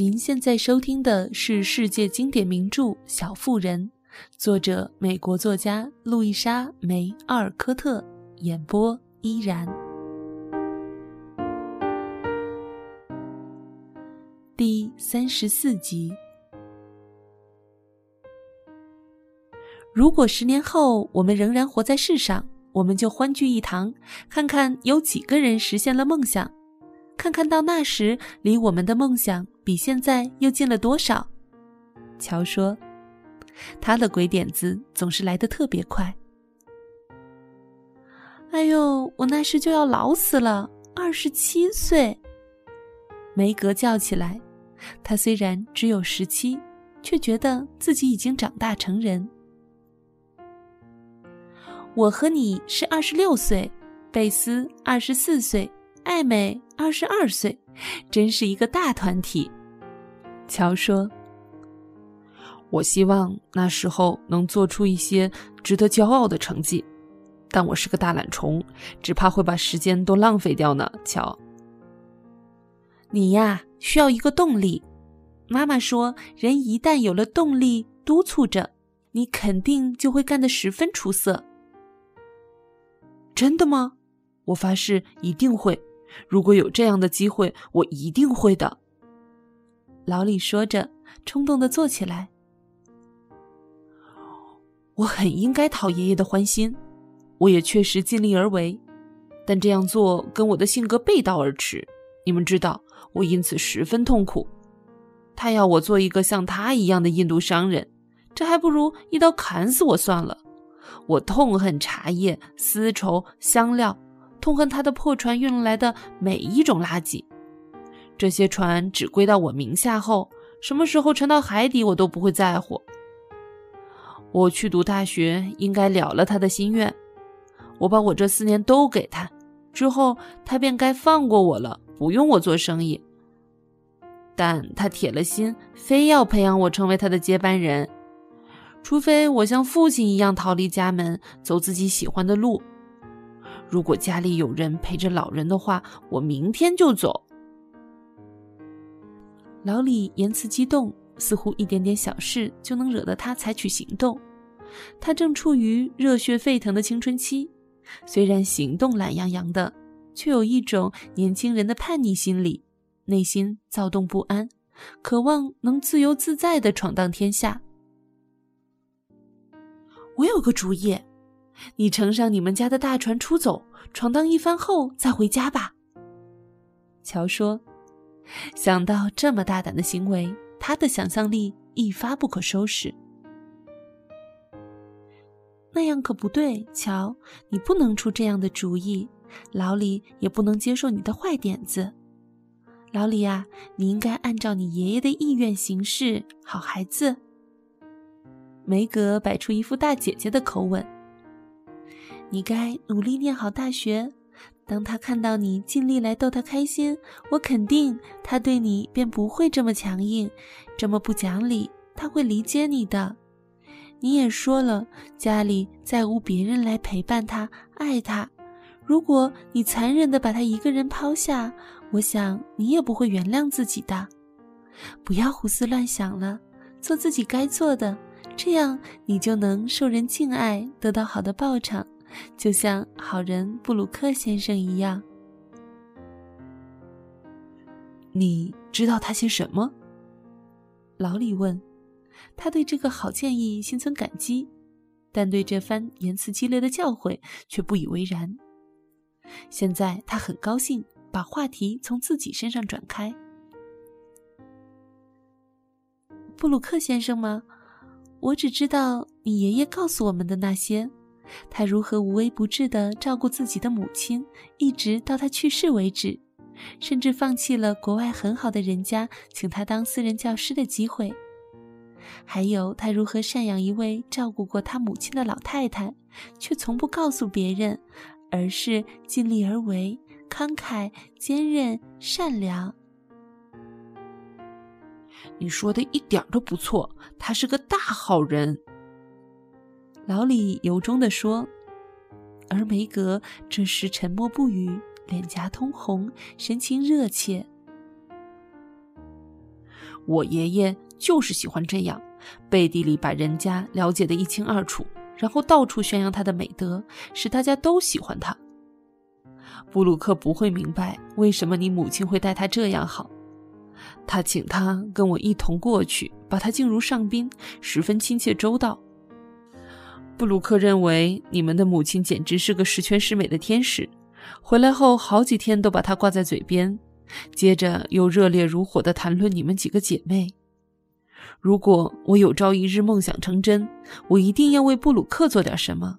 您现在收听的是世界经典名著《小妇人》，作者美国作家路易莎·梅·阿尔科特，演播依然。第三十四集。如果十年后我们仍然活在世上，我们就欢聚一堂，看看有几个人实现了梦想，看看到那时离我们的梦想比现在又近了多少。乔说：“他的鬼点子总是来得特别快。”哎呦，我那时就要老死了，二十七岁。梅格叫起来，他虽然只有十七，却觉得自己已经长大成人。我和你是二十六岁，贝斯二十四岁，艾美二十二岁，真是一个大团体。乔说：“我希望那时候能做出一些值得骄傲的成绩，但我是个大懒虫，只怕会把时间都浪费掉呢。”乔，你呀，需要一个动力。妈妈说，人一旦有了动力督促着，你肯定就会干得十分出色。真的吗？我发誓一定会。如果有这样的机会，我一定会的。老李说着，冲动的坐起来。我很应该讨爷爷的欢心，我也确实尽力而为，但这样做跟我的性格背道而驰。你们知道，我因此十分痛苦。他要我做一个像他一样的印度商人，这还不如一刀砍死我算了。我痛恨茶叶、丝绸、香料，痛恨他的破船运来的每一种垃圾。这些船只归到我名下后，什么时候沉到海底，我都不会在乎。我去读大学，应该了了他的心愿。我把我这四年都给他，之后他便该放过我了，不用我做生意。但他铁了心，非要培养我成为他的接班人。除非我像父亲一样逃离家门，走自己喜欢的路。如果家里有人陪着老人的话，我明天就走。老李言辞激动，似乎一点点小事就能惹得他采取行动。他正处于热血沸腾的青春期，虽然行动懒洋洋的，却有一种年轻人的叛逆心理，内心躁动不安，渴望能自由自在的闯荡天下。我有个主意，你乘上你们家的大船出走，闯荡一番后再回家吧。乔说：“想到这么大胆的行为，他的想象力一发不可收拾。那样可不对，乔，你不能出这样的主意。老李也不能接受你的坏点子。老李啊，你应该按照你爷爷的意愿行事，好孩子。”梅格摆出一副大姐姐的口吻：“你该努力念好大学。当他看到你尽力来逗他开心，我肯定他对你便不会这么强硬，这么不讲理。他会理解你的。你也说了，家里再无别人来陪伴他、爱他。如果你残忍地把他一个人抛下，我想你也不会原谅自己的。不要胡思乱想了，做自己该做的。”这样，你就能受人敬爱，得到好的报偿，就像好人布鲁克先生一样。你知道他些什么？老李问。他对这个好建议心存感激，但对这番言辞激烈的教诲却不以为然。现在他很高兴，把话题从自己身上转开。布鲁克先生吗？我只知道你爷爷告诉我们的那些，他如何无微不至地照顾自己的母亲，一直到他去世为止，甚至放弃了国外很好的人家请他当私人教师的机会。还有他如何赡养一位照顾过他母亲的老太太，却从不告诉别人，而是尽力而为，慷慨、坚韧、善良。你说的一点都不错，他是个大好人。老李由衷地说，而梅格这时沉默不语，脸颊通红，神情热切。我爷爷就是喜欢这样，背地里把人家了解的一清二楚，然后到处宣扬他的美德，使大家都喜欢他。布鲁克不会明白为什么你母亲会待他这样好。他请他跟我一同过去，把他敬如上宾，十分亲切周到。布鲁克认为你们的母亲简直是个十全十美的天使，回来后好几天都把她挂在嘴边，接着又热烈如火地谈论你们几个姐妹。如果我有朝一日梦想成真，我一定要为布鲁克做点什么。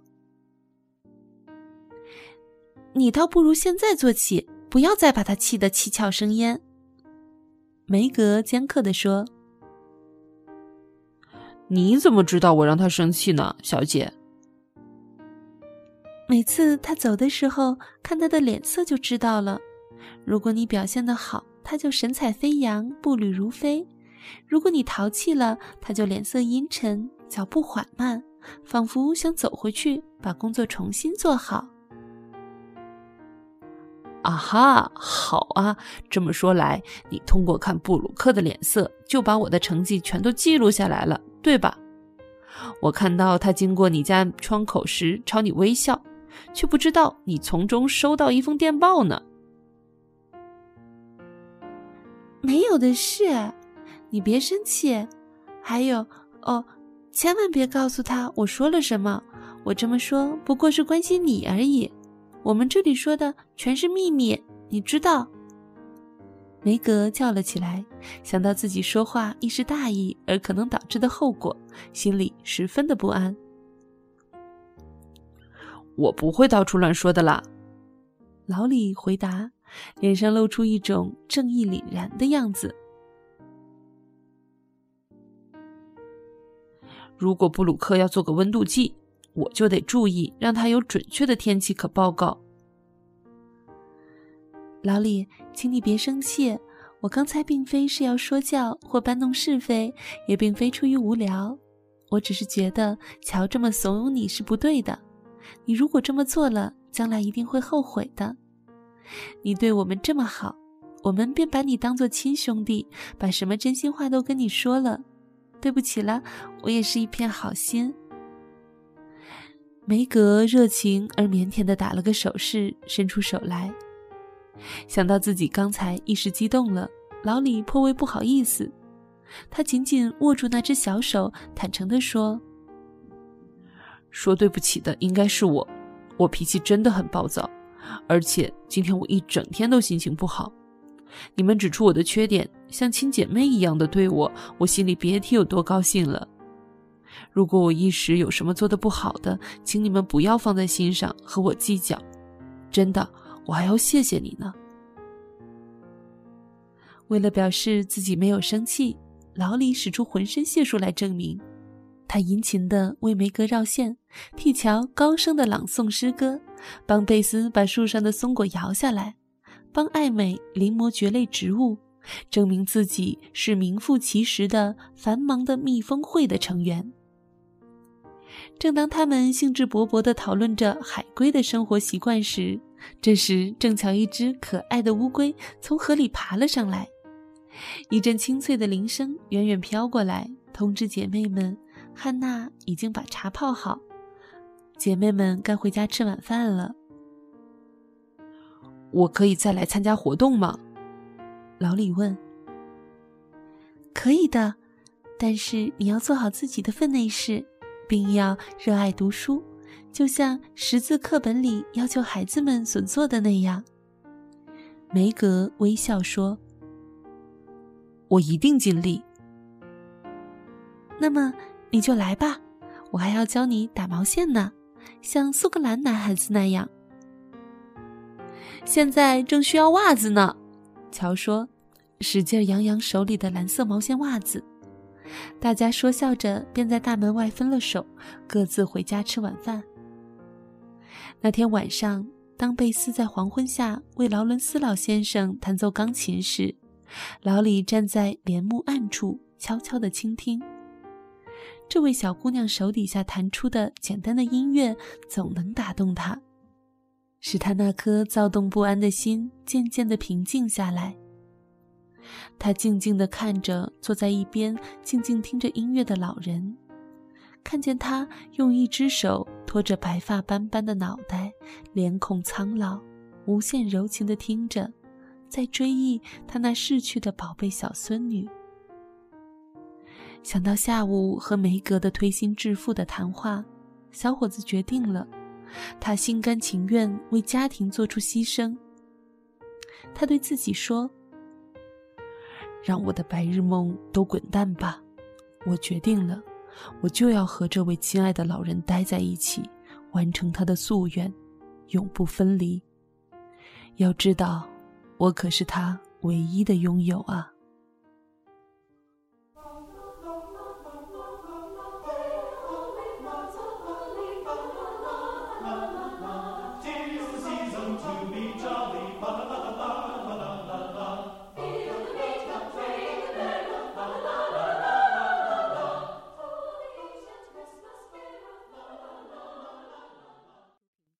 你倒不如现在做起，不要再把他气得七窍生烟。梅格尖刻地说：“你怎么知道我让他生气呢，小姐？每次他走的时候，看他的脸色就知道了。如果你表现得好，他就神采飞扬，步履如飞；如果你淘气了，他就脸色阴沉，脚步缓慢，仿佛想走回去把工作重新做好。”啊哈，好啊！这么说来，你通过看布鲁克的脸色，就把我的成绩全都记录下来了，对吧？我看到他经过你家窗口时朝你微笑，却不知道你从中收到一封电报呢。没有的事，你别生气。还有哦，千万别告诉他我说了什么。我这么说不过是关心你而已。我们这里说的全是秘密，你知道。梅格叫了起来，想到自己说话一时大意而可能导致的后果，心里十分的不安。我不会到处乱说的啦，老李回答，脸上露出一种正义凛然的样子。如果布鲁克要做个温度计。我就得注意，让他有准确的天气可报告。老李，请你别生气，我刚才并非是要说教或搬弄是非，也并非出于无聊，我只是觉得乔这么怂恿你是不对的。你如果这么做了，将来一定会后悔的。你对我们这么好，我们便把你当做亲兄弟，把什么真心话都跟你说了。对不起了，我也是一片好心。梅格热情而腼腆地打了个手势，伸出手来。想到自己刚才一时激动了，老李颇为不好意思。他紧紧握住那只小手，坦诚地说：“说对不起的应该是我，我脾气真的很暴躁，而且今天我一整天都心情不好。你们指出我的缺点，像亲姐妹一样的对我，我心里别提有多高兴了。”如果我一时有什么做的不好的，请你们不要放在心上和我计较。真的，我还要谢谢你呢。为了表示自己没有生气，老李使出浑身解数来证明。他殷勤地为梅格绕线，替乔高声地朗诵诗歌，帮贝斯把树上的松果摇下来，帮艾美临摹蕨类植物，证明自己是名副其实的繁忙的蜜蜂会的成员。正当他们兴致勃勃地讨论着海龟的生活习惯时，这时正巧一只可爱的乌龟从河里爬了上来。一阵清脆的铃声远远飘过来，通知姐妹们，汉娜已经把茶泡好，姐妹们该回家吃晚饭了。我可以再来参加活动吗？老李问。可以的，但是你要做好自己的分内事。并要热爱读书，就像识字课本里要求孩子们所做的那样。梅格微笑说：“我一定尽力。”那么你就来吧，我还要教你打毛线呢，像苏格兰男孩子那样。现在正需要袜子呢，乔说，使劲扬扬手里的蓝色毛线袜子。大家说笑着，便在大门外分了手，各自回家吃晚饭。那天晚上，当贝斯在黄昏下为劳伦斯老先生弹奏钢琴时，老李站在帘幕暗处，悄悄地倾听。这位小姑娘手底下弹出的简单的音乐，总能打动他，使他那颗躁动不安的心渐渐地平静下来。他静静地看着坐在一边静静听着音乐的老人，看见他用一只手托着白发斑斑的脑袋，脸孔苍老，无限柔情地听着，在追忆他那逝去的宝贝小孙女。想到下午和梅格的推心置腹的谈话，小伙子决定了，他心甘情愿为家庭做出牺牲。他对自己说。让我的白日梦都滚蛋吧！我决定了，我就要和这位亲爱的老人待在一起，完成他的夙愿，永不分离。要知道，我可是他唯一的拥有啊！